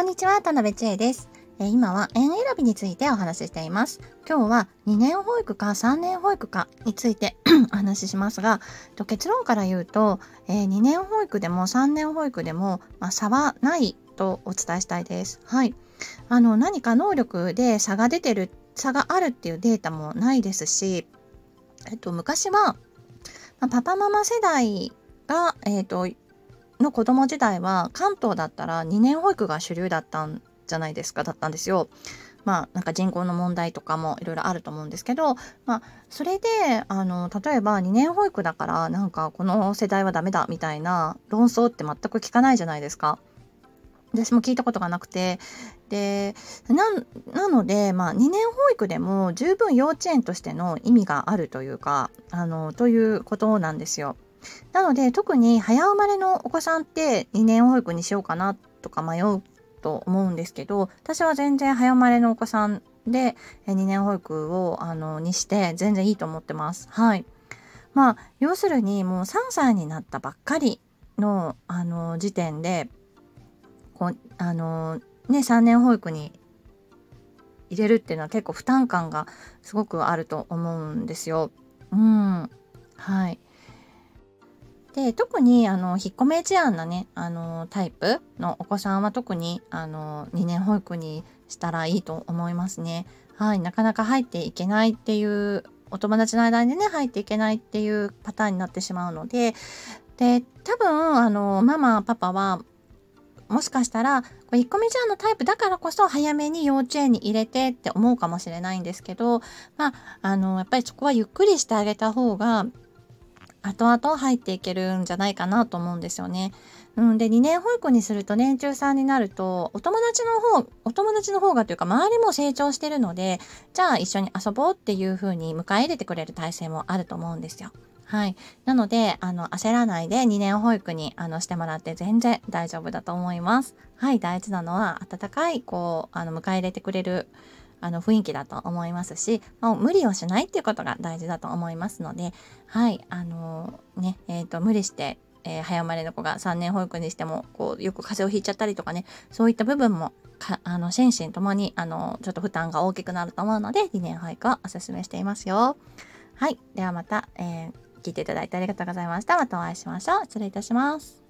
こんにちは、田辺千恵です。え今は園選びについてお話ししています。今日は2年保育か3年保育かについて お話ししますが、と結論から言うと、え2年保育でも3年保育でも、まあ、差はないとお伝えしたいです。はい。あの、何か能力で差が出てる、差があるっていうデータもないですし、えっと、昔は、まあ、パパママ世代が、えっと、の子供時代は関東だったら2年保育が主流だったんじゃないですかだったんですよ。まあなんか人口の問題とかもいろいろあると思うんですけど、まあそれであの例えば2年保育だからなんかこの世代はダメだみたいな論争って全く聞かないじゃないですか。私も聞いたことがなくてでなので、まあ、2年保育でも十分幼稚園としての意味があるというかあのということなんですよ。なので特に早生まれのお子さんって2年保育にしようかなとか迷うと思うんですけど私は全然早生まれのお子さんで2年保育をあのにして全然いいと思ってます。はい。まあ要するにもう3歳になったばっかりのあの時点でこうあのね3年保育に入れるっていうのは結構負担感がすごくあると思うんですよ。うん。はい。で特にあの引っ込め思案なねあのタイプのお子さんは特にあの2年保育にしたらいいと思いますね。はい、なかなか入っていけないっていうお友達の間にね入っていけないっていうパターンになってしまうのでで多分あのママパパはもしかしたら引っ込め思案のタイプだからこそ早めに幼稚園に入れてって思うかもしれないんですけどまああのやっぱりそこはゆっくりしてあげた方が後々入っていけるんじゃないかなと思うんですよね。うん、で2年保育にすると年中さんになるとお友達の方お友達の方がというか周りも成長してるのでじゃあ一緒に遊ぼうっていう風に迎え入れてくれる体制もあると思うんですよ。はい。なので、あの、焦らないで2年保育にあのしてもらって全然大丈夫だと思います。はい。大事なのは、温かい、こう、あの、迎え入れてくれる、あの雰囲気だと思いますし、まあ、無理をしないっていうことが大事だと思いますので、はい、あのー、ね、えっ、ー、と、無理して、えー、早生まれの子が3年保育にしても、こう、よく風邪をひいちゃったりとかね、そういった部分も、かあの、心身ともに、あの、ちょっと負担が大きくなると思うので、2年保育をお勧めしていますよ。はい。ではまた、えー、聞いていただいてありがとうございました。またお会いしましょう。失礼いたします。